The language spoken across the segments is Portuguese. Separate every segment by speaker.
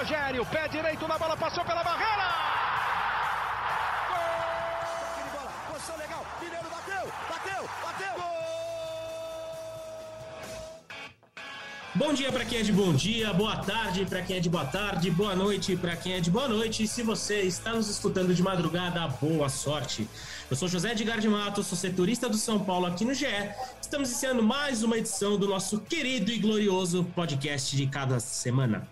Speaker 1: Rogério, pé direito na bola, passou pela barreira.
Speaker 2: Bom dia para quem é de bom dia, boa tarde para quem é de boa tarde, boa noite para quem é de boa noite. E se você está nos escutando de madrugada, boa sorte. Eu sou José Edgar de Matos, sou setorista do São Paulo aqui no GE. Estamos iniciando mais uma edição do nosso querido e glorioso podcast de cada semana.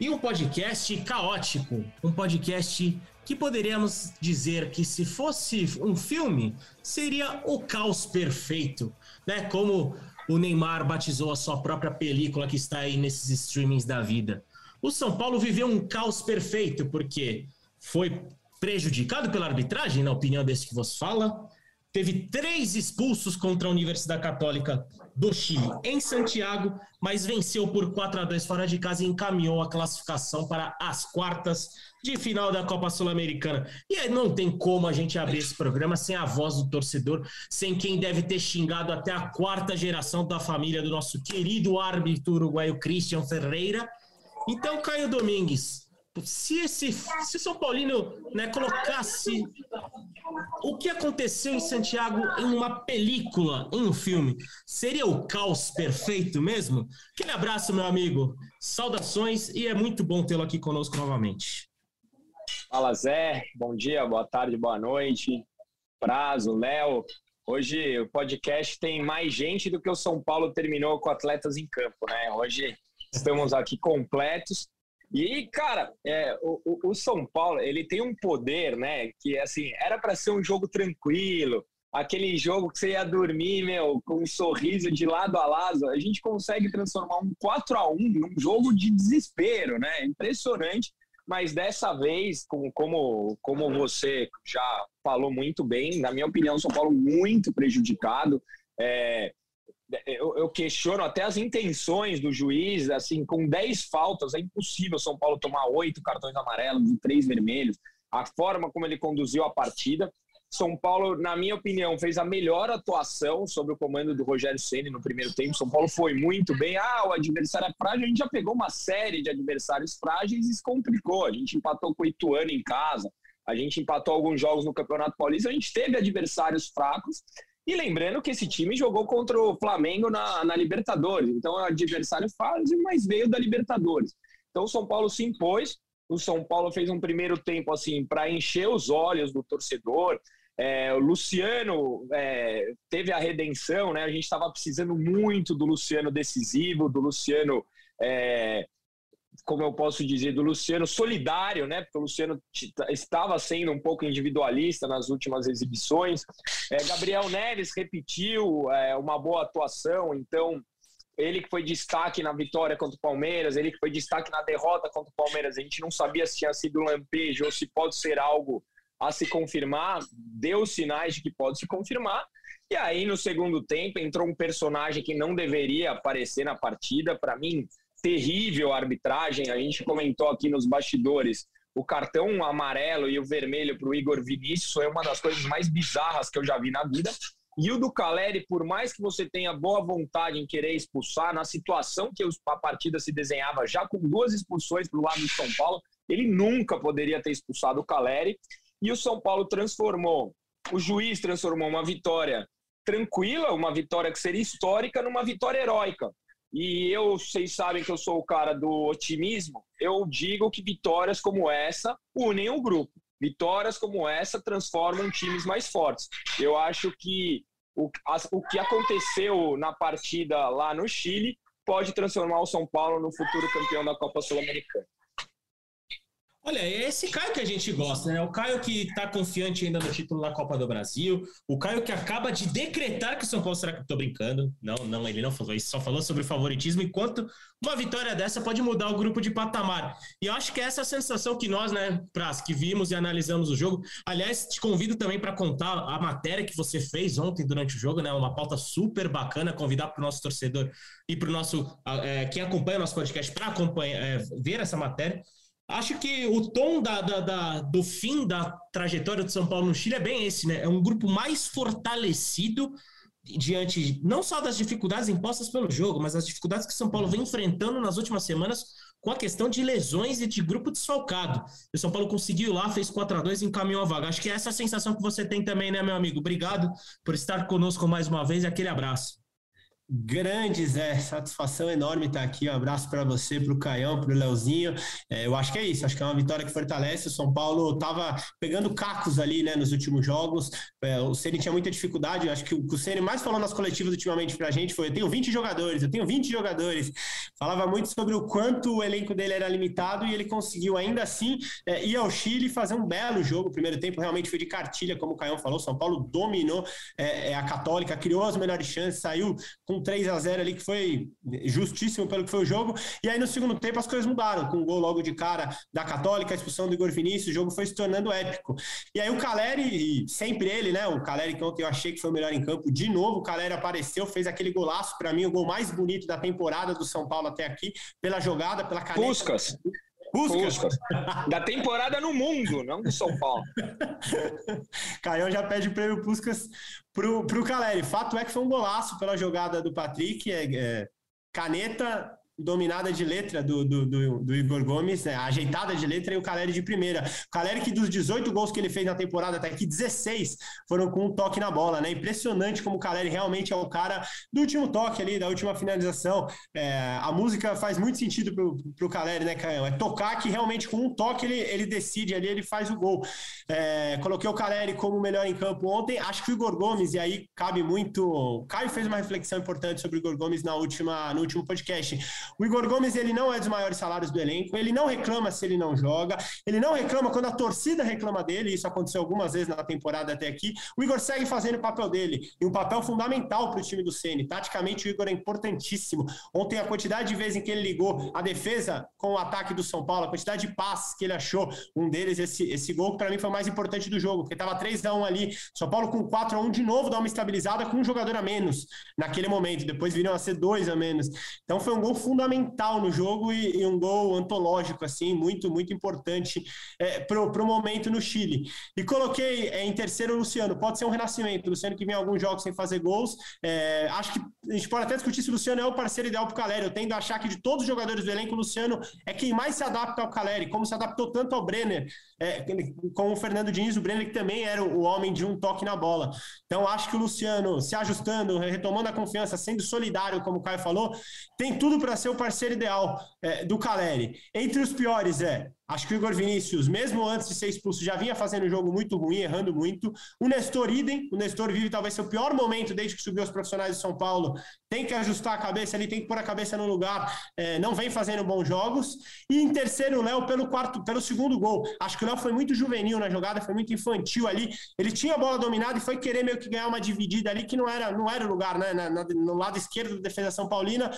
Speaker 2: E um podcast caótico, um podcast que poderíamos dizer que se fosse um filme, seria o caos perfeito, né? Como o Neymar batizou a sua própria película que está aí nesses streamings da vida. O São Paulo viveu um caos perfeito, porque foi prejudicado pela arbitragem, na opinião desse que você fala, teve três expulsos contra a Universidade Católica do Chile em Santiago, mas venceu por 4 a 2 fora de casa e encaminhou a classificação para as quartas de final da Copa Sul-Americana. E aí não tem como a gente abrir esse programa sem a voz do torcedor, sem quem deve ter xingado até a quarta geração da família do nosso querido árbitro uruguaio Christian Ferreira. Então, Caio Domingues, se esse se São Paulino né, colocasse o que aconteceu em Santiago em uma película, em um filme, seria o caos perfeito mesmo? Aquele abraço, meu amigo. Saudações e é muito bom tê-lo aqui conosco novamente.
Speaker 3: Fala Zé, bom dia, boa tarde, boa noite. Prazo, Léo. Hoje o podcast tem mais gente do que o São Paulo terminou com atletas em campo, né? Hoje estamos aqui completos. E, cara, é, o, o, São Paulo, ele tem um poder, né? Que, assim, era para ser um jogo tranquilo, aquele jogo que você ia dormir, meu, com um sorriso de lado a lado. A gente consegue transformar um 4 a 1 num jogo de desespero, né? Impressionante. Mas dessa vez, como, como, como você já falou muito bem, na minha opinião, São Paulo muito prejudicado. É, eu, eu, questiono até as intenções do juiz, assim, com 10 faltas, é impossível São Paulo tomar oito cartões amarelos e três vermelhos. A forma como ele conduziu a partida. São Paulo, na minha opinião, fez a melhor atuação sob o comando do Rogério Ceni no primeiro tempo. São Paulo foi muito bem. Ah, o adversário é frágil. A gente já pegou uma série de adversários frágeis e se complicou. A gente empatou com o Ituano em casa. A gente empatou alguns jogos no Campeonato Paulista. A gente teve adversários fracos e lembrando que esse time jogou contra o Flamengo na, na Libertadores, então é um adversário fácil, mas veio da Libertadores. Então o São Paulo se impôs, o São Paulo fez um primeiro tempo assim para encher os olhos do torcedor. É, o Luciano é, teve a redenção, né? A gente estava precisando muito do Luciano decisivo, do Luciano é, como eu posso dizer, do Luciano solidário, né? Porque o Luciano estava sendo um pouco individualista nas últimas exibições. É, Gabriel Neves repetiu é, uma boa atuação, então ele que foi destaque na vitória contra o Palmeiras, ele que foi destaque na derrota contra o Palmeiras. A gente não sabia se tinha sido um lampejo ou se pode ser algo a se confirmar. Deu sinais de que pode se confirmar. E aí, no segundo tempo, entrou um personagem que não deveria aparecer na partida. Para mim, terrível a arbitragem. A gente comentou aqui nos bastidores o cartão amarelo e o vermelho para o Igor Vinícius foi uma das coisas mais bizarras que eu já vi na vida. E o do Caleri, por mais que você tenha boa vontade em querer expulsar, na situação que a partida se desenhava já com duas expulsões para o lado do São Paulo, ele nunca poderia ter expulsado o Caleri. E o São Paulo transformou, o juiz transformou uma vitória tranquila, uma vitória que seria histórica, numa vitória heróica. E eu, vocês sabem que eu sou o cara do otimismo, eu digo que vitórias como essa unem o grupo. Vitórias como essa transformam times mais fortes. Eu acho que o, as, o que aconteceu na partida lá no Chile pode transformar o São Paulo no futuro campeão da Copa Sul-Americana.
Speaker 2: Olha, é esse Caio que a gente gosta, né? O Caio que está confiante ainda no título na Copa do Brasil, o Caio que acaba de decretar que o São Paulo será estou brincando. Não, não, ele não falou isso, só falou sobre favoritismo, enquanto uma vitória dessa pode mudar o grupo de patamar. E eu acho que essa é a sensação que nós, né, Pras, que vimos e analisamos o jogo. Aliás, te convido também para contar a matéria que você fez ontem durante o jogo, né? Uma pauta super bacana, convidar para o nosso torcedor e para o nosso é, quem acompanha o nosso podcast para acompanhar, é, ver essa matéria. Acho que o tom da, da, da, do fim da trajetória do São Paulo no Chile é bem esse, né? É um grupo mais fortalecido diante não só das dificuldades impostas pelo jogo, mas as dificuldades que São Paulo vem enfrentando nas últimas semanas com a questão de lesões e de grupo desfalcado. O São Paulo conseguiu lá, fez 4 a 2 e encaminhou a vaga. Acho que é essa a sensação que você tem também, né, meu amigo? Obrigado por estar conosco mais uma vez e aquele abraço.
Speaker 4: Grande, Zé, satisfação enorme estar aqui. Um abraço para você, para o Caião, para o Leozinho. É, eu acho que é isso, acho que é uma vitória que fortalece. O São Paulo estava pegando cacos ali né, nos últimos jogos. É, o Ceni tinha muita dificuldade. Acho que o o Ceni mais falou nas coletivas ultimamente para a gente foi: eu tenho 20 jogadores, eu tenho 20 jogadores. Falava muito sobre o quanto o elenco dele era limitado e ele conseguiu ainda assim é, ir ao Chile fazer um belo jogo. O primeiro tempo realmente foi de cartilha, como o Caião falou. São Paulo dominou é, é, a Católica, criou as melhores chances, saiu com 3 a 0 ali, que foi justíssimo pelo que foi o jogo. E aí no segundo tempo as coisas mudaram, com um gol logo de cara da Católica, a expulsão do Igor Vinícius, o jogo foi se tornando épico. E aí o Caleri, sempre ele, né? O Caleri que ontem eu achei que foi o melhor em campo, de novo o Caleri apareceu, fez aquele golaço, para mim, o gol mais bonito da temporada do São Paulo até aqui, pela jogada, pela caneta.
Speaker 3: Puscas. Puskas. Da temporada no mundo, não do São Paulo.
Speaker 4: Caião já pede o prêmio Puskas pro, pro Caleri. Fato é que foi um golaço pela jogada do Patrick. É, é, caneta, dominada de letra do, do, do, do Igor Gomes, né? ajeitada de letra, e o Caleri de primeira. O Caleri que dos 18 gols que ele fez na temporada até aqui, 16 foram com um toque na bola, né? Impressionante como o Caleri realmente é o cara do último toque ali, da última finalização. É, a música faz muito sentido pro, pro Caleri, né, Caio? É tocar que realmente com um toque ele, ele decide ali, ele faz o gol. É, coloquei o Caleri como melhor em campo ontem, acho que o Igor Gomes, e aí cabe muito... O Caio fez uma reflexão importante sobre o Igor Gomes na última, no último podcast. O Igor Gomes, ele não é dos maiores salários do elenco, ele não reclama se ele não joga, ele não reclama quando a torcida reclama dele, isso aconteceu algumas vezes na temporada até aqui. O Igor segue fazendo o papel dele, e um papel fundamental para o time do Ceni. Taticamente, o Igor é importantíssimo. Ontem, a quantidade de vezes em que ele ligou a defesa com o ataque do São Paulo, a quantidade de passes que ele achou, um deles, esse, esse gol, que para mim foi o mais importante do jogo, porque estava 3 a 1 ali, São Paulo com 4 a 1 de novo, dá uma estabilizada com um jogador a menos naquele momento, depois viram a ser dois a menos. Então foi um gol fundamental fundamental no jogo e, e, um gol antológico, assim, muito, muito importante é, para o momento no Chile. E coloquei é, em terceiro o Luciano, pode ser um renascimento, o Luciano que vem alguns jogos sem fazer gols. É, acho que a gente pode até discutir se o Luciano é o parceiro ideal para o Caleri. Eu tendo a achar que de todos os jogadores do elenco, o Luciano é quem mais se adapta ao Caleri, como se adaptou tanto ao Brenner, é, com o Fernando Diniz, o Brenner que também era o homem de um toque na bola. Então acho que o Luciano se ajustando, retomando a confiança, sendo solidário, como o Caio falou, tem tudo para ser o parceiro ideal é, do Caleri. Entre os piores é Acho que o Igor Vinícius, mesmo antes de ser expulso, já vinha fazendo um jogo muito ruim, errando muito. O Nestor idem, o Nestor vive talvez seu pior momento desde que subiu os profissionais de São Paulo. Tem que ajustar a cabeça ali, tem que pôr a cabeça no lugar. É, não vem fazendo bons jogos. E em terceiro, o Léo pelo quarto, pelo segundo gol. Acho que o Léo foi muito juvenil na jogada, foi muito infantil ali. Ele tinha a bola dominada e foi querer meio que ganhar uma dividida ali que não era, não era o lugar, né? Na, na, no lado esquerdo da defesa São Paulina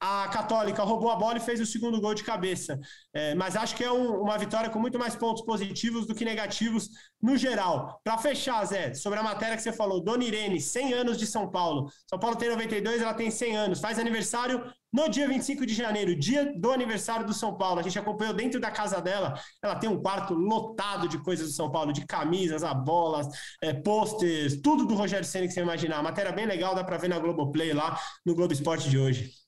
Speaker 4: a Católica roubou a bola e fez o segundo gol de cabeça. É, mas acho que é um, uma vitória com muito mais pontos positivos do que negativos no geral. Para fechar, Zé, sobre a matéria que você falou, Dona Irene, 100 anos de São Paulo. São Paulo tem 92, ela tem 100 anos. Faz aniversário no dia 25 de janeiro, dia do aniversário do São Paulo. A gente acompanhou dentro da casa dela. Ela tem um quarto lotado de coisas do São Paulo, de camisas, a bolas, é, posters, tudo do Rogério Senna que você imaginar. Matéria bem legal, dá para ver na Globoplay lá no Globo Esporte de hoje.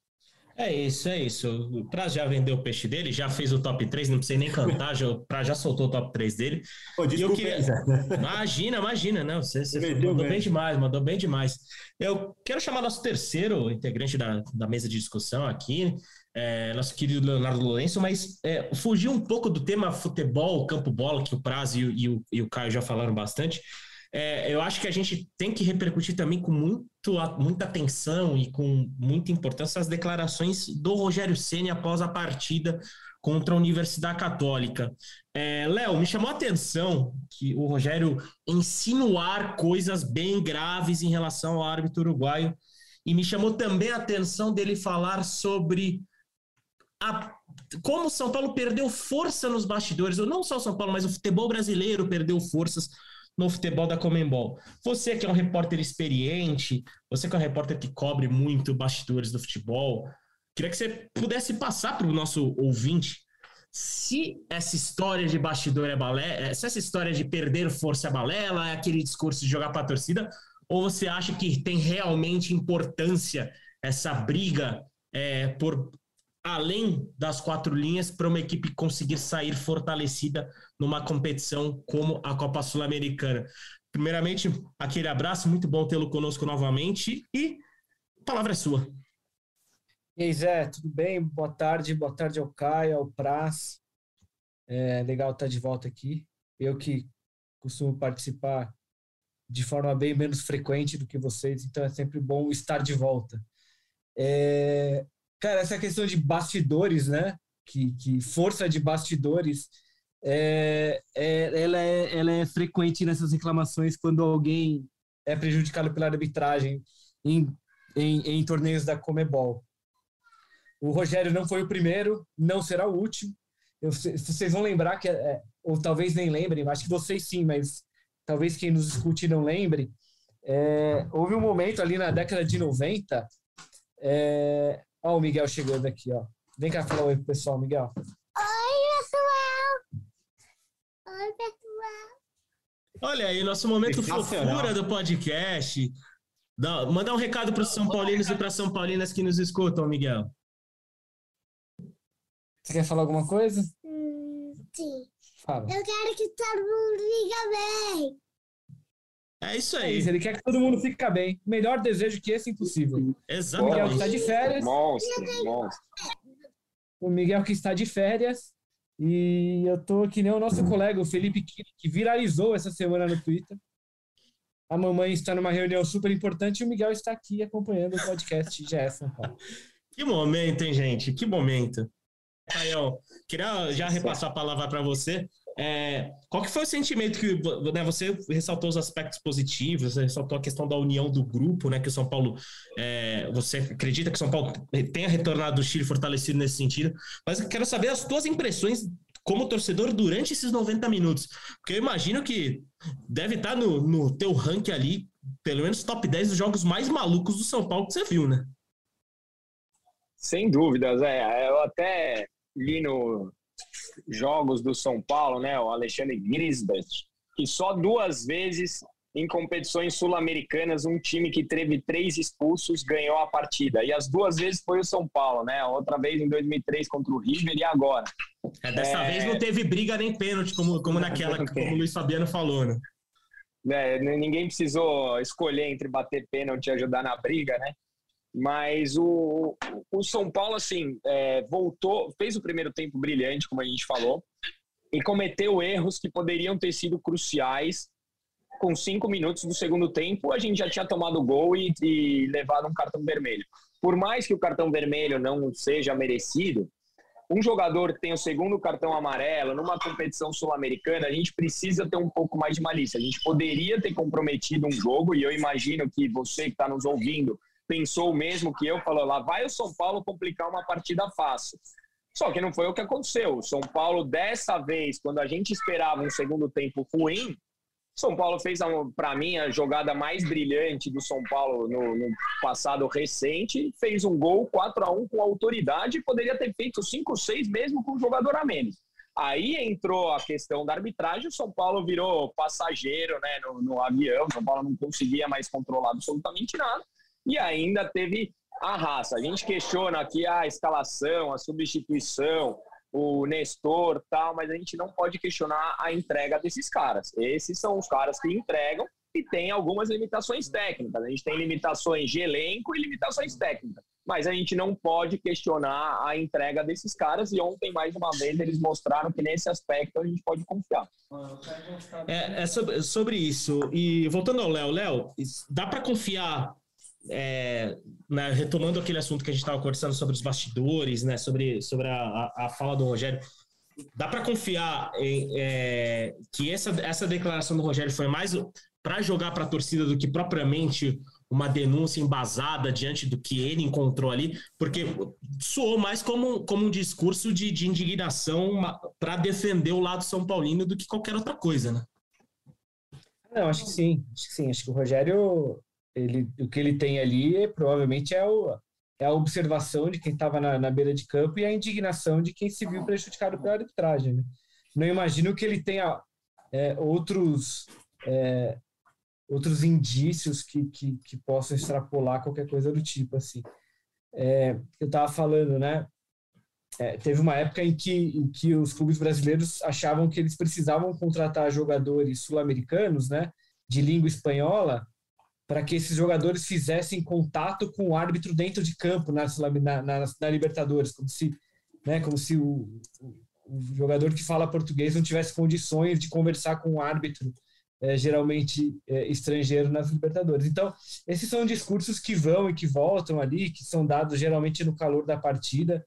Speaker 2: É isso, é isso. O Praz já vendeu o peixe dele, já fez o top 3, não precisa nem cantar, já, o Praz já soltou o top 3 dele. Pô, desculpa, queria... Imagina, imagina, não. Você, você mandou bem. bem demais, mandou bem demais. Eu quero chamar nosso terceiro integrante da, da mesa de discussão aqui, é, nosso querido Leonardo Lourenço, mas é, fugir um pouco do tema futebol, campo-bola, que o Praz e, e, o, e o Caio já falaram bastante. É, eu acho que a gente tem que repercutir também com muito, muita atenção e com muita importância as declarações do Rogério Ceni após a partida contra a Universidade Católica. É, Léo, me chamou a atenção que o Rogério insinuar coisas bem graves em relação ao árbitro uruguaio e me chamou também a atenção dele falar sobre a, como o São Paulo perdeu força nos bastidores, ou não só o São Paulo, mas o futebol brasileiro perdeu forças no futebol da Comembol. Você que é um repórter experiente, você que é um repórter que cobre muito bastidores do futebol, queria que você pudesse passar para o nosso ouvinte se essa história de bastidor é balé, se essa história de perder força é balela, é aquele discurso de jogar para a torcida, ou você acha que tem realmente importância essa briga é, por além das quatro linhas para uma equipe conseguir sair fortalecida numa competição como a Copa Sul-Americana. Primeiramente, aquele abraço, muito bom tê-lo conosco novamente e a palavra é sua.
Speaker 5: E aí, Zé, tudo bem? Boa tarde, boa tarde ao Caio, ao Praz. É legal estar de volta aqui. Eu que costumo participar de forma bem menos frequente do que vocês, então é sempre bom estar de volta. É, cara, essa questão de bastidores, né? Que, que força de bastidores, é, é, ela, é, ela é frequente nessas reclamações quando alguém é prejudicado pela arbitragem em, em, em torneios da Comebol. O Rogério não foi o primeiro, não será o último. Eu, vocês vão lembrar que, é, ou talvez nem lembrem, acho que vocês sim, mas talvez quem nos escute não lembre. É, houve um momento ali na década de 90. É, ó, o Miguel chegando aqui, ó. Vem cá falar oi pro pessoal, Miguel.
Speaker 6: Oi, pessoal! Oi, pessoal!
Speaker 2: Olha aí, nosso momento fofura do podcast. Dá, mandar um recado para os São Paulinos e para São Paulinas que nos escutam, Miguel.
Speaker 5: Você quer falar alguma coisa?
Speaker 6: Hum, sim.
Speaker 5: Fala.
Speaker 6: Eu quero que todo mundo fique bem.
Speaker 2: É isso
Speaker 5: É
Speaker 2: aí.
Speaker 5: isso, ele quer que todo mundo fique bem. Melhor desejo que esse, impossível. Miguel que
Speaker 2: Exatamente.
Speaker 5: está de férias.
Speaker 3: Monstro, monstro.
Speaker 5: O Miguel que está de férias. E eu tô que nem o nosso colega, o Felipe Kini, que viralizou essa semana no Twitter. A mamãe está numa reunião super importante e o Miguel está aqui acompanhando o podcast GE São Paulo.
Speaker 2: Que momento, hein, gente? Que momento. Rael, queria já repassar a palavra para você. É, qual que foi o sentimento que né, você ressaltou os aspectos positivos, você ressaltou a questão da união do grupo, né? Que o São Paulo, é, você acredita que o São Paulo tenha retornado do Chile fortalecido nesse sentido? Mas eu quero saber as tuas impressões como torcedor durante esses 90 minutos, porque eu imagino que deve estar no, no teu ranking ali, pelo menos top 10 dos jogos mais malucos do São Paulo que você viu, né?
Speaker 3: Sem dúvidas, é. Eu até li no jogos do São Paulo, né? O Alexandre Grisbert, que só duas vezes em competições sul-americanas um time que teve três expulsos ganhou a partida. E as duas vezes foi o São Paulo, né? Outra vez em 2003 contra o River e agora.
Speaker 2: É, dessa
Speaker 3: É.
Speaker 2: vez não teve briga nem pênalti, como, como naquela, como o Luiz Fabiano falou, né?
Speaker 3: né, ninguém precisou escolher entre bater pênalti e ajudar na briga, né? Mas o, o São Paulo, assim, é, voltou, fez o primeiro tempo brilhante, como a gente falou, e cometeu erros que poderiam ter sido cruciais. Com cinco minutos do segundo tempo, a gente já tinha tomado gol e, e levado um cartão vermelho. Por mais que o cartão vermelho não seja merecido, um jogador que tem o segundo cartão amarelo numa competição sul-americana, a gente precisa ter um pouco mais de malícia. A gente poderia ter comprometido um jogo, e eu imagino que você que está nos ouvindo pensou o mesmo que eu, falou lá, vai o São Paulo complicar uma partida fácil. Só que não foi o que aconteceu. O São Paulo, dessa vez, quando a gente esperava um segundo tempo ruim, São Paulo fez, para mim, a jogada mais brilhante do São Paulo no, no passado recente. Fez um gol 4 a 1 com autoridade e poderia ter feito 5 6 mesmo com um jogador a menos. Aí entrou a questão da arbitragem, o São Paulo virou passageiro né, no, no avião, o São Paulo não conseguia mais controlar absolutamente nada. E ainda teve a raça. A gente questiona aqui a escalação, a substituição, o Nestor tal, mas a gente não pode questionar a entrega desses caras. Esses são os caras que entregam e tem algumas limitações técnicas. A gente tem limitações de elenco e limitações técnicas. Mas a gente não pode questionar a entrega desses caras e ontem, mais uma vez, eles mostraram que nesse aspecto a gente pode confiar.
Speaker 2: É, é sobre, sobre isso. E voltando ao Léo, Léo, dá para confiar é, né, retomando aquele assunto que a gente estava conversando sobre os bastidores, né, sobre, sobre a, a, fala do Rogério, dá para confiar em, é, que essa, essa declaração do Rogério foi mais para jogar para a torcida do que propriamente uma denúncia embasada diante do que ele encontrou ali, porque soou mais como, como um discurso de, de indignação para defender o lado São Paulino do que qualquer outra coisa, né?
Speaker 5: Não, acho que sim, acho que sim. Acho que o Rogério ele, o que ele tem ali provavelmente é, o, é a observação de quem estava na, na, beira de campo e a indignação de quem se viu prejudicado pela arbitragem. Né? Não imagino que ele tenha é, outros é, outros indícios que, que, que, possam extrapolar qualquer coisa do tipo assim. É, eu estava falando, né? é, teve uma época em que, em que os clubes brasileiros achavam que eles precisavam contratar jogadores sul-americanos, né, de língua espanhola, para que esses jogadores fizessem contato com o árbitro dentro de campo na, na, na, na Libertadores, como se, né, como se o, o, o, jogador que fala português não tivesse condições de conversar com o árbitro, é, geralmente é, estrangeiro nas Libertadores. Então, esses são discursos que vão e que voltam ali, que são dados geralmente no calor da partida,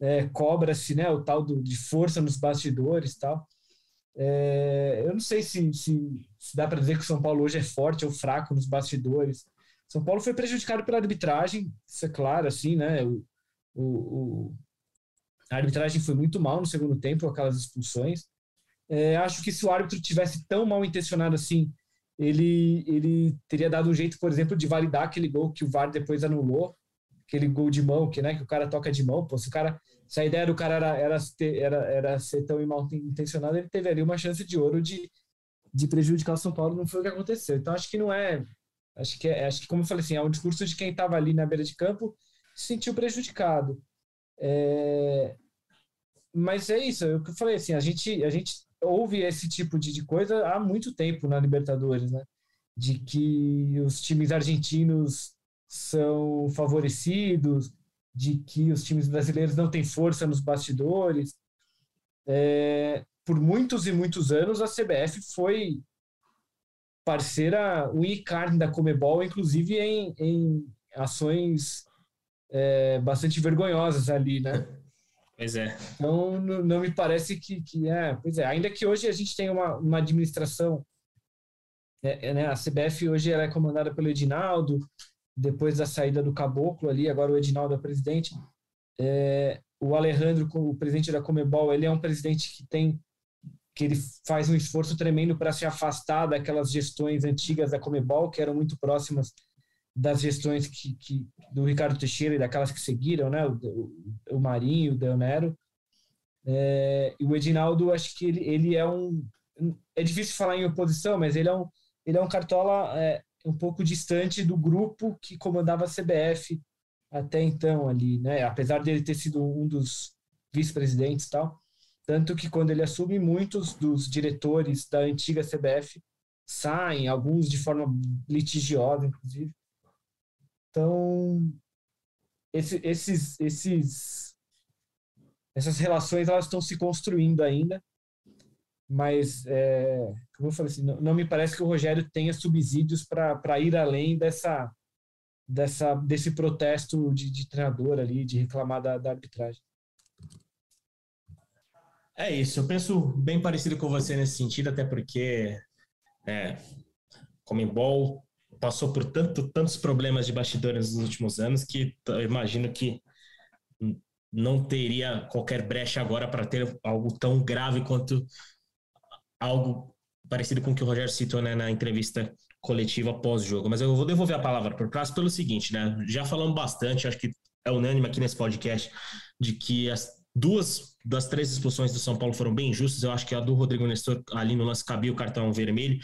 Speaker 5: é, cobra-se né, o tal do, de força nos bastidores tal. É, eu não sei se, se, se dá para dizer que o São Paulo hoje é forte ou fraco nos bastidores. São Paulo foi prejudicado pela arbitragem, isso é claro, assim, né? O, o, o a arbitragem foi muito mal no segundo tempo, aquelas expulsões. É, acho que se o árbitro tivesse tão mal intencionado assim, ele, ele teria dado um jeito, por exemplo, de validar aquele gol que o VAR depois anulou, aquele gol de mão, que, né, que o cara toca de mão. Pô, se o cara se a ideia do cara era, era, era, era ser tão mal intencionado, ele teve ali uma chance de ouro de, de prejudicar o São Paulo, não foi o que aconteceu. Então acho que não é. Acho que, é, acho que como eu falei assim, é um discurso de quem estava ali na beira de campo se sentiu prejudicado. É, mas é isso, é eu falei assim, a gente, a gente ouve esse tipo de, de coisa há muito tempo na Libertadores, né? De que os times argentinos são favorecidos, de que os times brasileiros não têm força nos bastidores. É, por muitos e muitos anos, a CBF foi parceira e carne da Comebol, inclusive em, em ações é, bastante vergonhosas ali, né?
Speaker 2: Pois é.
Speaker 5: Então, não, não, me parece que, que é. Pois é, ainda que hoje a gente tenha uma, uma administração. É, é, né, a CBF hoje ela é comandada pelo Edinaldo, depois da saída do Caboclo ali, agora o Edinaldo é presidente. É, o Alejandro, o presidente da Comebol, ele é um presidente que tem que ele faz um esforço tremendo para se afastar daquelas gestões antigas da Comebol, que eram muito próximas das gestões que, que do Ricardo Teixeira e daquelas que seguiram, né? O, o, Marinho, o Deonero. É, e o Edinaldo, acho que ele, ele é um. É difícil falar em oposição, mas ele é um, ele é um cartola é, um pouco distante do grupo que comandava a CBF até então ali, né? Apesar dele ter sido um dos vice-presidentes tal, tanto que quando ele assume muitos dos diretores da antiga CBF saem, alguns de forma litigiosa, inclusive. Então, esse, esses, esses, essas relações elas estão se construindo ainda mas é, eu falei assim, não, não, me parece que o Rogério tenha subsídios para ir além dessa, dessa desse protesto de, de treinador ali, de reclamar da, da, arbitragem.
Speaker 2: É isso, eu penso bem parecido com você nesse sentido, até porque é, Comembol passou por tanto, tantos problemas de bastidores nos últimos anos que eu imagino que não teria qualquer brecha agora para ter algo tão grave quanto algo parecido com o que o Rogério citou né, na entrevista coletiva pós-jogo. Mas eu vou devolver a palavra para o Prazo pelo seguinte, né? Já falamos bastante, acho que é unânime aqui nesse podcast, de que as duas das três expulsões do São Paulo foram bem justas. Eu acho que a do Rodrigo Nestor ali no lance cabia o cartão vermelho.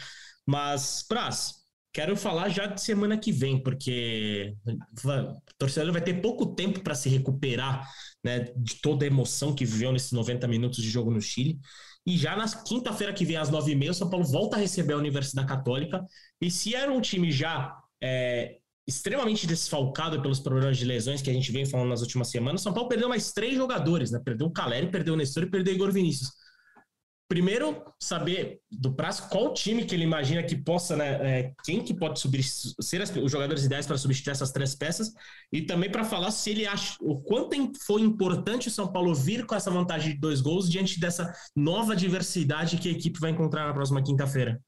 Speaker 2: Mas, Praz, quero falar já de semana que vem, porque o torcedor vai ter pouco tempo para se recuperar né, de toda a emoção que viveu nesses 90 minutos de jogo no Chile. E já na quinta-feira que vem, às nove e meia, o São Paulo volta a receber a Universidade Católica. E se era um time já é, extremamente desfalcado pelos problemas de lesões que a gente vem falando nas últimas semanas, o São Paulo perdeu mais três jogadores, né? Perdeu o Caleri, perdeu o Nestor e perdeu o Igor Vinícius. Primeiro, saber do Prazo qual time que ele imagina que possa, né, é, quem que pode subir, ser as, os jogadores ideais para substituir essas três peças, e também para falar se ele acha o quanto foi importante o São Paulo vir com essa vantagem de dois gols diante dessa nova diversidade que a equipe vai encontrar na próxima quinta-feira.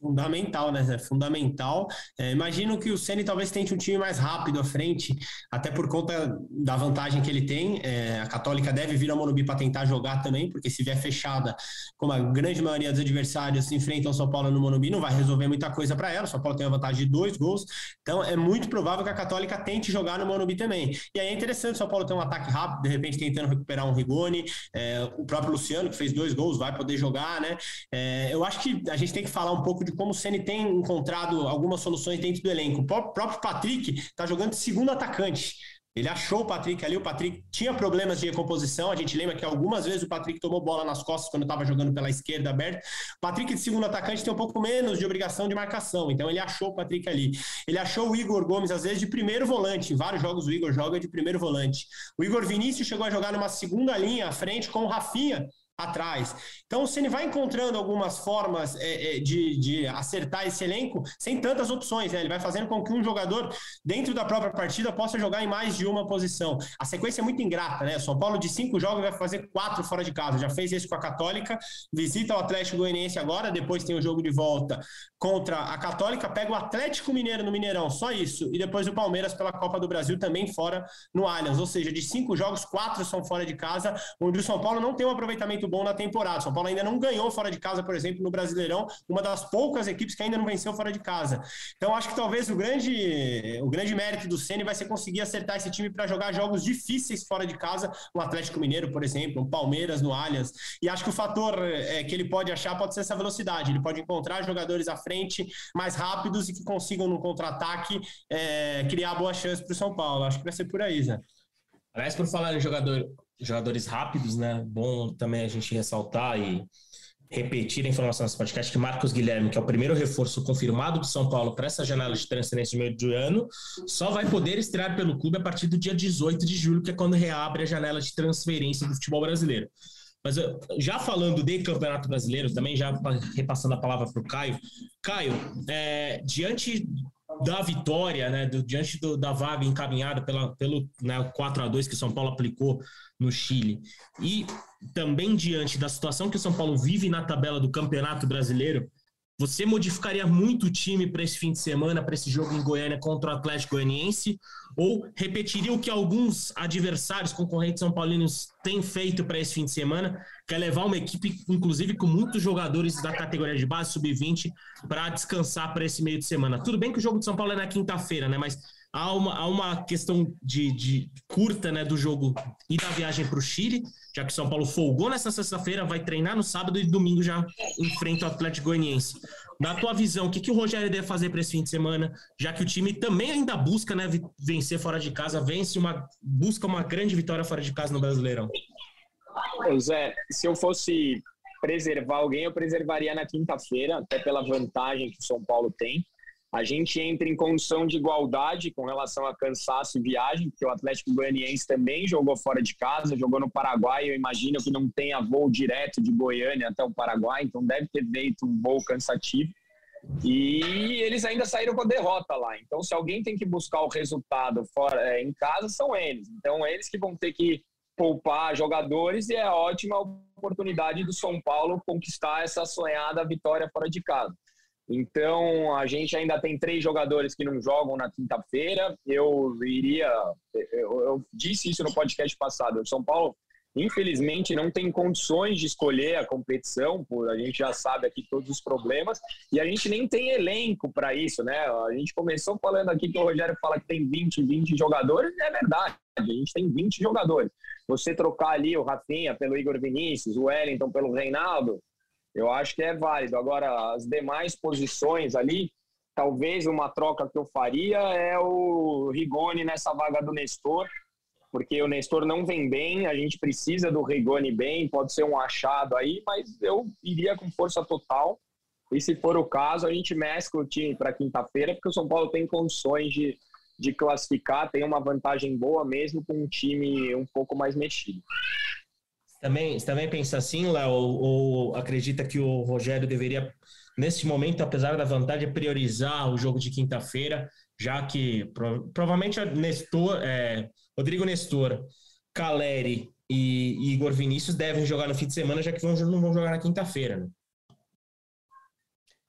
Speaker 4: Fundamental, né? Fundamental. É, imagino que o Ceni talvez tente um time mais rápido à frente, até por conta da vantagem que ele tem. É, a Católica deve vir ao Morumbi para tentar jogar também, porque se vier fechada, como a grande maioria dos adversários enfrentam o São Paulo no Morumbi, não vai resolver muita coisa para ela. O São Paulo tem a vantagem de dois gols, então é muito provável que a Católica tente jogar no Morumbi também. E aí é interessante o São Paulo ter um ataque rápido, de repente tentando recuperar um Rigoni, é, o próprio Luciano, que fez dois gols, vai poder jogar, né? É, eu acho que a gente tem que falar um pouco de como o Ceni tem encontrado algumas soluções dentro do elenco. O próprio Patrick está jogando de segundo atacante. Ele achou o Patrick ali, o Patrick tinha problemas de recomposição. A gente lembra que algumas vezes o Patrick tomou bola nas costas quando estava jogando pela esquerda aberta. O Patrick, de segundo atacante, tem um pouco menos de obrigação de marcação. Então ele achou o Patrick ali. Ele achou o Igor Gomes, às vezes, de primeiro volante. Em vários jogos o Igor joga de primeiro volante. O Igor Vinícius chegou a jogar numa segunda linha à frente com o Rafinha atrás. Então, se ele vai encontrando algumas formas é, é, de, de, acertar esse elenco sem tantas opções, né? ele vai fazendo com que um jogador, dentro da própria partida, possa jogar em mais de uma posição. A sequência é muito ingrata, né? São Paulo, de cinco jogos, vai fazer quatro fora de casa. Já fez isso com a Católica, visita o Atlético Goianiense agora, depois tem o jogo de volta contra a Católica, pega o Atlético Mineiro no Mineirão, só isso, e depois o Palmeiras pela Copa do Brasil também fora no Allianz. Ou seja, de cinco jogos, quatro são fora de casa, onde o São Paulo não tem um aproveitamento bom na temporada. São Paulo ainda não ganhou fora de casa, por exemplo, no Brasileirão, uma das poucas equipes que ainda não venceu fora de casa. Então, acho que talvez o grande, o grande mérito do Ceni vai ser conseguir acertar esse time para jogar jogos difíceis fora de casa, o Atlético Mineiro, por exemplo, o Palmeiras no Allianz. E acho que o fator é, que ele pode achar pode ser essa velocidade. Ele pode encontrar jogadores à frente mais rápidos e que consigam no contra-ataque é, criar boa chance para o São Paulo. Acho que vai ser por aí, Zé.
Speaker 2: Aliás, por falar em jogador, jogadores rápidos, né? Bom também a gente ressaltar e repetir a informação nesse podcast que Marcos Guilherme, que é o primeiro reforço confirmado do São Paulo para essa janela de transferência de meio de ano, só vai poder estrear pelo clube a partir do dia 18 de julho, que é quando reabre a janela de transferência do futebol brasileiro. Mas já falando de Campeonato Brasileiro, também já repassando a palavra para o Caio. Caio, é, diante da vitória, né, do, diante do, da vaga encaminhada pela, pelo né, 4 a 2 que o São Paulo aplicou no Chile, e também diante da situação que o São Paulo vive na tabela do Campeonato Brasileiro, você modificaria muito o time para esse fim de semana, para esse jogo em Goiânia contra o Atlético Goianiense? Ou repetiria o que alguns adversários concorrentes são paulinos têm feito para esse fim de semana, que é levar uma equipe, inclusive com muitos jogadores da categoria de base, sub-20, para descansar para esse meio de semana? Tudo bem que o jogo de São Paulo é na quinta-feira, né? Mas há uma, há uma questão de, de curta né, do jogo e da viagem para o Chile, já que São Paulo folgou nessa sexta-feira, vai treinar no sábado e domingo já enfrenta o Atlético Goianiense. Na tua visão, o que, que o Rogério deve fazer para esse fim de semana, já que o time também ainda busca né, vencer fora de casa, vence uma, busca uma grande vitória fora de casa no Brasileirão?
Speaker 3: Zé, se eu fosse preservar alguém, eu preservaria na quinta-feira, até pela vantagem que o São Paulo tem a gente entra em condição de igualdade com relação a cansaço e viagem, porque o Atlético Goianiense também jogou fora de casa, jogou no Paraguai. Eu imagino que não tenha voo direto de Goiânia até o Paraguai, então deve ter feito um voo cansativo. E eles ainda saíram com a derrota lá. Então, se alguém tem que buscar o resultado fora é, em casa, são eles. Então, eles que vão ter que poupar jogadores e é ótima oportunidade do São Paulo conquistar essa sonhada vitória fora de casa. Então, a gente ainda tem três jogadores que não jogam na quinta-feira. Eu iria. Eu, eu, disse isso no podcast passado. O São Paulo, infelizmente, não tem condições de escolher a competição, por a gente já sabe aqui todos os problemas, e a gente nem tem elenco para isso, né? A gente começou falando aqui que o Rogério fala que tem 20, 20 jogadores, é verdade. A gente tem 20 jogadores. Você trocar ali o Rafinha pelo Igor Vinícius, o Wellington pelo Reinaldo, eu acho que é válido. Agora, as demais posições ali, talvez uma troca que eu faria é o Rigoni nessa vaga do Nestor, porque o Nestor não vem bem, a gente precisa do Rigoni bem, pode ser um achado aí, mas eu iria com força total. E se for o caso, a gente mescla o time para quinta-feira, porque o São Paulo tem condições de, de classificar, tem uma vantagem boa mesmo com um time um pouco mais mexido.
Speaker 2: Também, também pensa assim, Léo, ou, ou, acredita que o Rogério deveria, nesse momento, apesar da vantagem, priorizar o jogo de quinta-feira, já que pro, provavelmente Nestor, é, Rodrigo Nestor, Caleri e, e, Igor Vinícius devem jogar no fim de semana, já que vão, não vão jogar na quinta-feira. Né?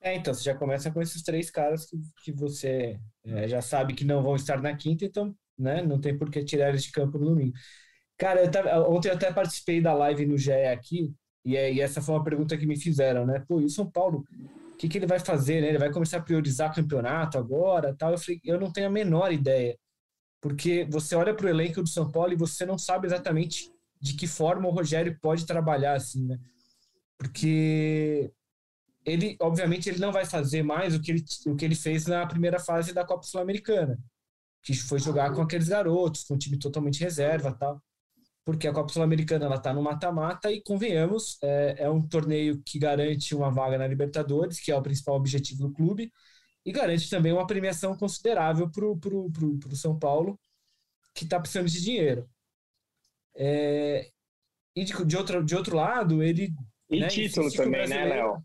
Speaker 5: É, então você já começa com esses três caras que, que você é, já sabe que não vão estar na quinta, então né, não tem por que tirar eles de campo no domingo. Cara, eu tava, ontem eu até participei da live no GE aqui, e, é, e, essa foi uma pergunta que me fizeram, né? Pô, e o São Paulo, o que, que ele vai fazer, né? Ele vai começar a priorizar campeonato agora tal? Eu falei, eu não tenho a menor ideia. Porque você olha para o elenco do São Paulo e você não sabe exatamente de que forma o Rogério pode trabalhar, assim, né? Porque ele, obviamente, ele não vai fazer mais o que ele, o que ele fez na primeira fase da Copa Sul-Americana. que foi jogar com aqueles garotos, com um time totalmente reserva tal. Porque a Copa Sul-Americana ela está no mata-mata e, convenhamos, é, é um torneio que garante uma vaga na Libertadores, que é o principal objetivo do clube, e garante também uma premiação considerável para o São Paulo, que está precisando de dinheiro. É, e de, de, outro, de outro lado, ele.
Speaker 3: E né, título também, né, Léo?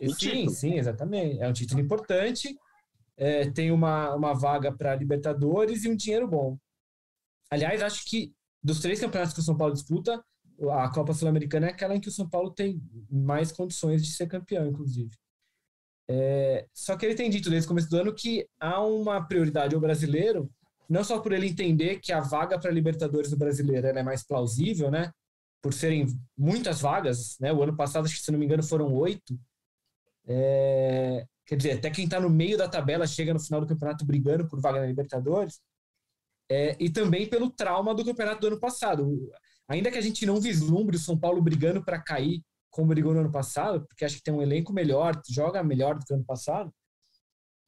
Speaker 5: sim, título. sim, exatamente. É um título importante. É, tem uma, uma vaga para Libertadores e um dinheiro bom. Aliás, acho que dos três campeonatos que o São Paulo disputa, a Copa Sul-Americana é aquela em que o São Paulo tem mais condições de ser campeão, inclusive. É, só que ele tem dito desde o começo do ano que há uma prioridade ao brasileiro, não só por ele entender que a vaga para Libertadores do brasileiro é mais plausível, né? Por serem muitas vagas, né? O ano passado, se não me engano, foram oito. É, quer dizer, até quem está no meio da tabela chega no final do campeonato brigando por vaga na Libertadores. É, e também pelo trauma do campeonato do ano passado. Ainda que a gente não vislumbre o São Paulo brigando para cair como brigou no ano passado, porque acho que tem um elenco melhor, joga melhor do que o ano passado.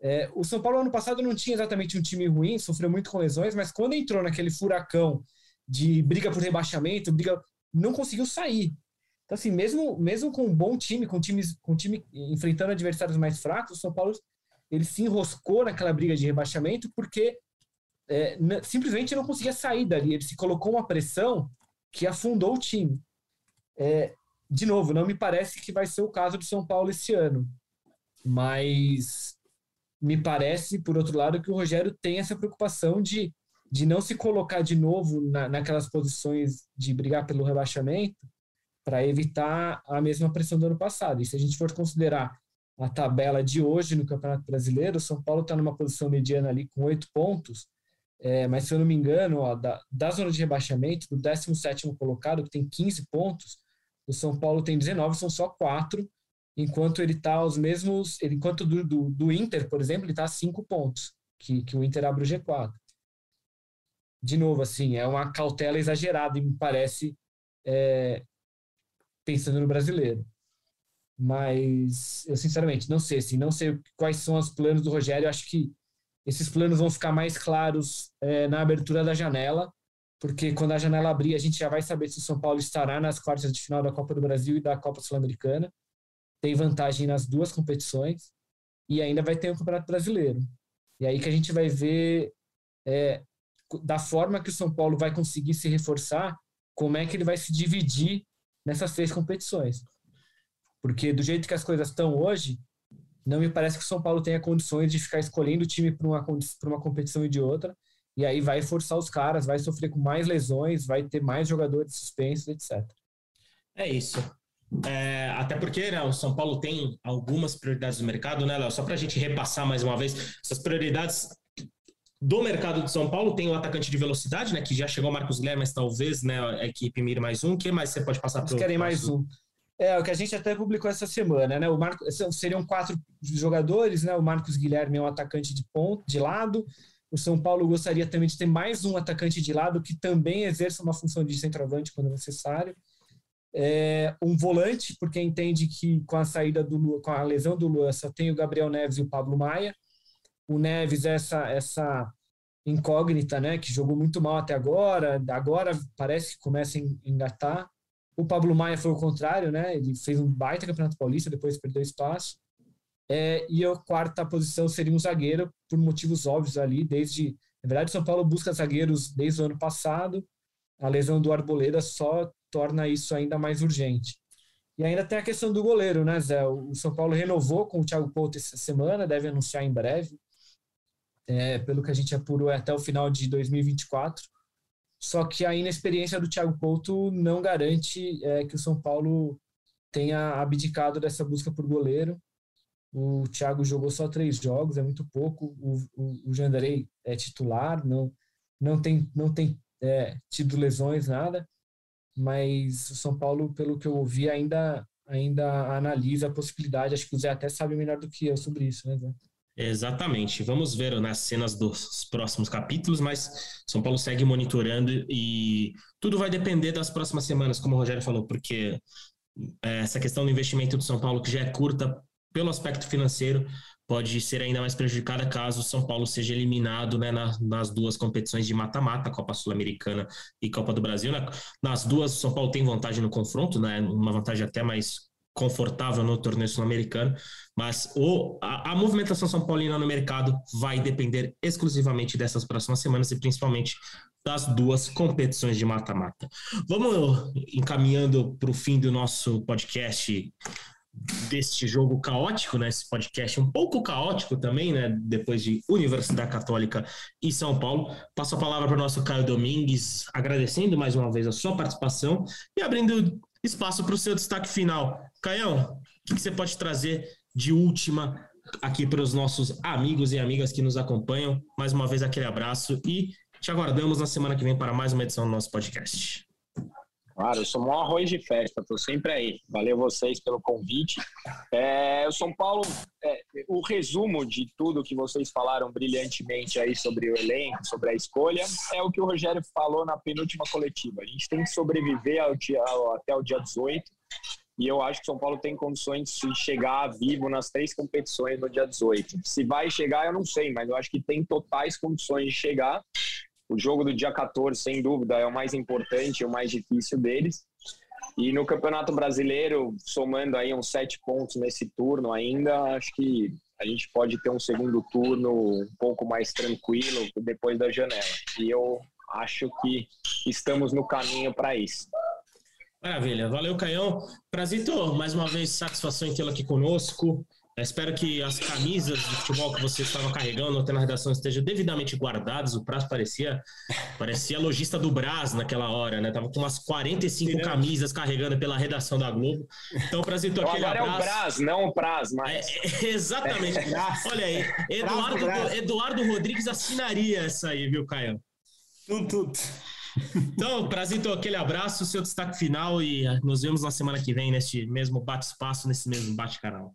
Speaker 5: É, o São Paulo ano passado não tinha exatamente um time ruim, sofreu muito com lesões, mas quando entrou naquele furacão de briga por rebaixamento, briga, não conseguiu sair. Então assim, mesmo mesmo com um bom time, com times com time enfrentando adversários mais fracos, o São Paulo ele se enroscou naquela briga de rebaixamento porque é, simplesmente não conseguia sair dali. Ele se colocou uma pressão que afundou o time. É, de novo, não me parece que vai ser o caso do São Paulo esse ano, mas me parece, por outro lado, que o Rogério tem essa preocupação de, de não se colocar de novo na, naquelas posições de brigar pelo rebaixamento para evitar a mesma pressão do ano passado. E se a gente for considerar a tabela de hoje no Campeonato Brasileiro, o São Paulo está numa posição mediana ali com oito pontos, é, mas se eu não me engano, ó, da, da zona de rebaixamento, do 17º colocado, que tem 15 pontos, o São Paulo tem 19, são só quatro, enquanto ele está aos mesmos. Enquanto do, do, do, Inter, por exemplo, ele está a cinco pontos, que, que o Inter abre o G4. De novo, assim, é uma cautela exagerada, e me parece, é, pensando no brasileiro. Mas eu, sinceramente, não sei, assim, não sei quais são os planos do Rogério. Acho que esses planos vão ficar mais claros é, na abertura da janela porque quando a janela abrir, a gente já vai saber se o São Paulo estará nas quartas de final da Copa do Brasil e da Copa Sul-Americana. Tem vantagem nas duas competições e ainda vai ter o Campeonato Brasileiro. E aí que a gente vai ver é, da forma que o São Paulo vai conseguir se reforçar, como é que ele vai se dividir nessas três competições. Porque do jeito que as coisas estão hoje, não me parece que o São Paulo tenha condições de ficar escolhendo o time para uma, uma competição e de outra e aí vai forçar os caras, vai sofrer com mais lesões, vai ter mais jogadores suspensos, etc.
Speaker 2: É isso. É, até porque né, o São Paulo tem algumas prioridades do mercado, né, Léo? Só para a gente repassar mais uma vez, essas prioridades do mercado de São Paulo tem o atacante de velocidade, né? Que já chegou o Marcos Guilherme, mas talvez né, a equipe mire mais um. O que mais você pode passar
Speaker 5: para Eles querem mais um. É, o que a gente até publicou essa semana, né? O Marco, seriam quatro jogadores, né? O Marcos Guilherme é um atacante de ponto, de lado, o São Paulo gostaria também de ter mais um atacante de lado que também exerça uma função de centroavante quando necessário. É, um volante, porque entende que com a saída do Lua, com a lesão do Lua, só tem o Gabriel Neves e o Pablo Maia. O Neves, essa, essa incógnita, né, que jogou muito mal até agora, agora parece que começa a engatar. O Pablo Maia foi o contrário, né, ele fez um baita campeonato paulista, depois perdeu espaço. É, e a quarta posição seria um zagueiro, por motivos óbvios ali, desde. Na verdade, São Paulo busca zagueiros desde o ano passado. A lesão do Arboleda só torna isso ainda mais urgente. E ainda tem a questão do goleiro, né, Zé? O São Paulo renovou com o Thiago Couto essa semana, deve anunciar em breve. É, pelo que a gente apurou, é até o final de 2024. Só que a inexperiência do Thiago Couto não garante é, que o São Paulo tenha abdicado dessa busca por goleiro. O Thiago jogou só três jogos, é muito pouco. O, o, o Jandarei é titular, não, não tem, não tem é, tido lesões, nada. Mas o São Paulo, pelo que eu ouvi, ainda, ainda analisa a possibilidade. Acho que o Zé até sabe melhor do que eu sobre isso, né, Zé?
Speaker 2: Exatamente. Vamos ver nas cenas dos próximos capítulos, mas São Paulo segue monitorando e tudo vai depender das próximas semanas, como o Rogério falou, porque é, essa questão do investimento do São Paulo, que já é curta pelo aspecto financeiro, pode ser ainda mais prejudicada caso São Paulo seja eliminado né, na, nas duas competições de mata-mata, Copa Sul-Americana e Copa do Brasil. Né? Nas duas, São Paulo tem vantagem no confronto, né? uma vantagem até mais confortável no torneio sul-americano, mas o, a, a, movimentação São Paulina no mercado vai depender exclusivamente dessas próximas semanas e principalmente das duas competições de mata-mata. Vamos encaminhando para o fim do nosso podcast deste jogo caótico, né? Esse podcast um pouco caótico também, né? Depois de Universidade Católica e São Paulo. Passo a palavra para o nosso Caio Domingues, agradecendo mais uma vez a sua participação e abrindo espaço para o seu destaque final. Caião, o que você pode trazer de última aqui para os nossos amigos e amigas que nos acompanham? Mais uma vez, aquele abraço e te aguardamos na semana que vem para mais uma edição do nosso podcast.
Speaker 3: Claro, eu sou um arroz de festa, estou sempre aí. Valeu vocês pelo convite. É, o São Paulo, é, o resumo de tudo que vocês falaram brilhantemente aí sobre o elenco, sobre a escolha, é o que o Rogério falou na penúltima coletiva. A gente tem que sobreviver ao dia, ao, até o dia 18 e eu acho que o São Paulo tem condições de chegar vivo nas três competições no dia 18. Se vai chegar, eu não sei, mas eu acho que tem totais condições de chegar. O jogo do dia 14, sem dúvida, é o mais importante, o mais difícil deles. E no Campeonato Brasileiro, somando aí uns sete pontos nesse turno ainda, acho que a gente pode ter um segundo turno um pouco mais tranquilo depois da janela. E eu acho que estamos no caminho para isso.
Speaker 2: Maravilha, valeu Caião. Prazito, mais uma vez, satisfação em tê-lo aqui conosco. Espero que as camisas de futebol que você estava carregando até na redação estejam devidamente guardadas. O Praz parecia parecia lojista do Brás naquela hora, né? Tava com umas 45 Sim, camisas carregando pela redação da Globo. Então, Prazito, aquele
Speaker 3: Agora
Speaker 2: abraço.
Speaker 3: é o Brás, não o Praz, mas...
Speaker 2: É, é, exatamente. Olha aí, Eduardo, Eduardo Rodrigues assinaria essa aí, viu, Caio?
Speaker 4: Tudo, tudo.
Speaker 2: Então, Prazito, aquele abraço, seu destaque final e nos vemos na semana que vem neste mesmo bate-espaço, nesse mesmo bate-canal.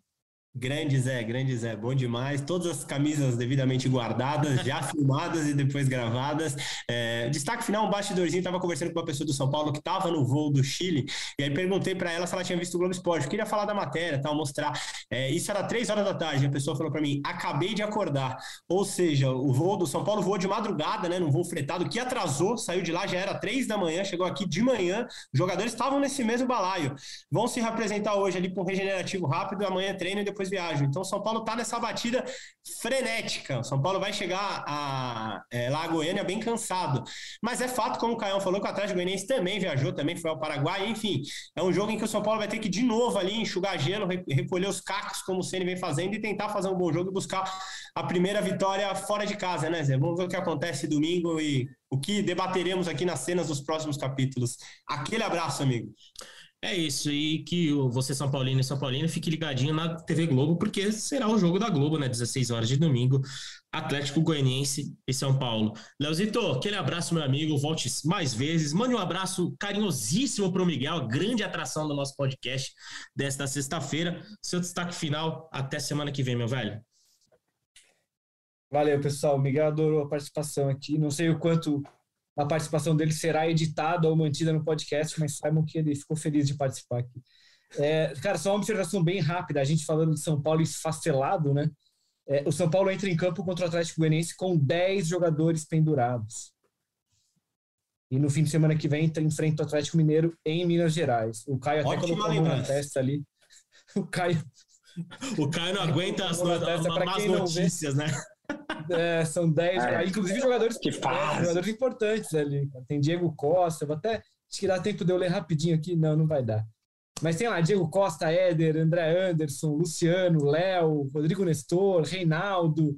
Speaker 4: Grande Zé, grande Zé, bom demais. Todas as camisas devidamente guardadas, já filmadas e depois gravadas. É, destaque final, um bastidorzinho, estava conversando com uma pessoa do São Paulo que estava no voo do Chile, e aí perguntei para ela se ela tinha visto o Globo Esporte. Eu queria falar da matéria, tal, mostrar. É, isso era três horas da tarde, a pessoa falou para mim, acabei de acordar. Ou seja, o voo do São Paulo voou de madrugada, né, num voo fretado, que atrasou, saiu de lá, já era três da manhã, chegou aqui de manhã, os jogadores estavam nesse mesmo balaio. Vão se representar hoje ali com um regenerativo rápido, amanhã treino e depois depois viajam. Então, São Paulo está nessa batida frenética. São Paulo vai chegar a, é, lá a Goiânia bem cansado. Mas é fato, como o Caião falou, que o Atlético Goianiense também viajou, também foi ao Paraguai. Enfim, é um jogo em que o São Paulo vai ter que de novo ali enxugar gelo, recolher os cacos, como o Ceni vem fazendo, e tentar fazer um bom jogo e buscar a primeira vitória fora de casa, né, Zé? Vamos ver o que acontece domingo e o que debateremos aqui nas cenas dos próximos capítulos. Aquele abraço, amigo.
Speaker 2: É isso, e que você, São Paulino e São Paulino, fique ligadinho na TV Globo, porque será o jogo da Globo, né? 16 horas de domingo, Atlético Goianiense e São Paulo. Leozito, aquele abraço, meu amigo, volte mais vezes. Mande um abraço carinhosíssimo para o Miguel, grande atração do nosso podcast desta sexta-feira. Seu destaque final, até semana que vem, meu velho.
Speaker 5: Valeu, pessoal. Miguel adorou a participação aqui. Não sei o quanto a participação dele será editada ou mantida no podcast, mas saibam que ele ficou feliz de participar aqui. É, cara, só uma observação bem rápida, a gente falando de São Paulo esfacelado, né? É, o São Paulo entra em campo contra o Atlético Goianiense com 10 jogadores pendurados. E no fim de semana que vem enfrenta o Atlético Mineiro em Minas Gerais. O Caio até Ótima colocou na testa ali. O Caio.
Speaker 2: O Caio não aguenta as, as, as notícias, né?
Speaker 5: É, são 10, é. inclusive jogadores, que é, jogadores importantes ali. Tem Diego Costa, vou até. Acho que dá tempo de eu ler rapidinho aqui. Não, não vai dar. Mas tem lá Diego Costa, Éder, André Anderson, Luciano, Léo, Rodrigo Nestor, Reinaldo.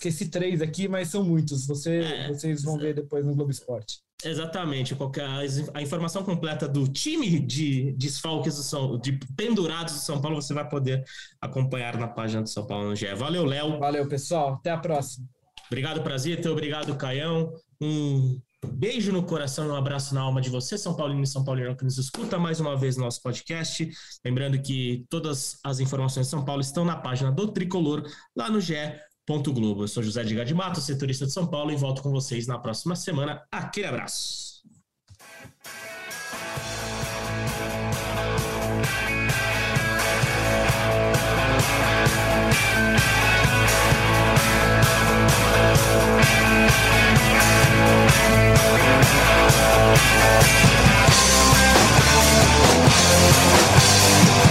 Speaker 5: Esqueci três aqui, mas são muitos. Você, é, vocês vão ver depois no Globo Esporte.
Speaker 2: Exatamente. Qualquer, a informação completa do time de desfalques do São, de pendurados do São Paulo você vai poder acompanhar na página do São Paulo no GE. Valeu, Léo.
Speaker 5: Valeu, pessoal. Até a próxima.
Speaker 2: Obrigado, Prazita. Obrigado, Caião. Um beijo no coração e um abraço na alma de você, São Paulino e São Paulino que nos escuta mais uma vez no nosso podcast. Lembrando que todas as informações de São Paulo estão na página do Tricolor, lá no GE Ponto Globo. Eu sou José de de Mato, setorista de São Paulo, e volto com vocês na próxima semana. Aquele abraço.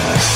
Speaker 2: We'll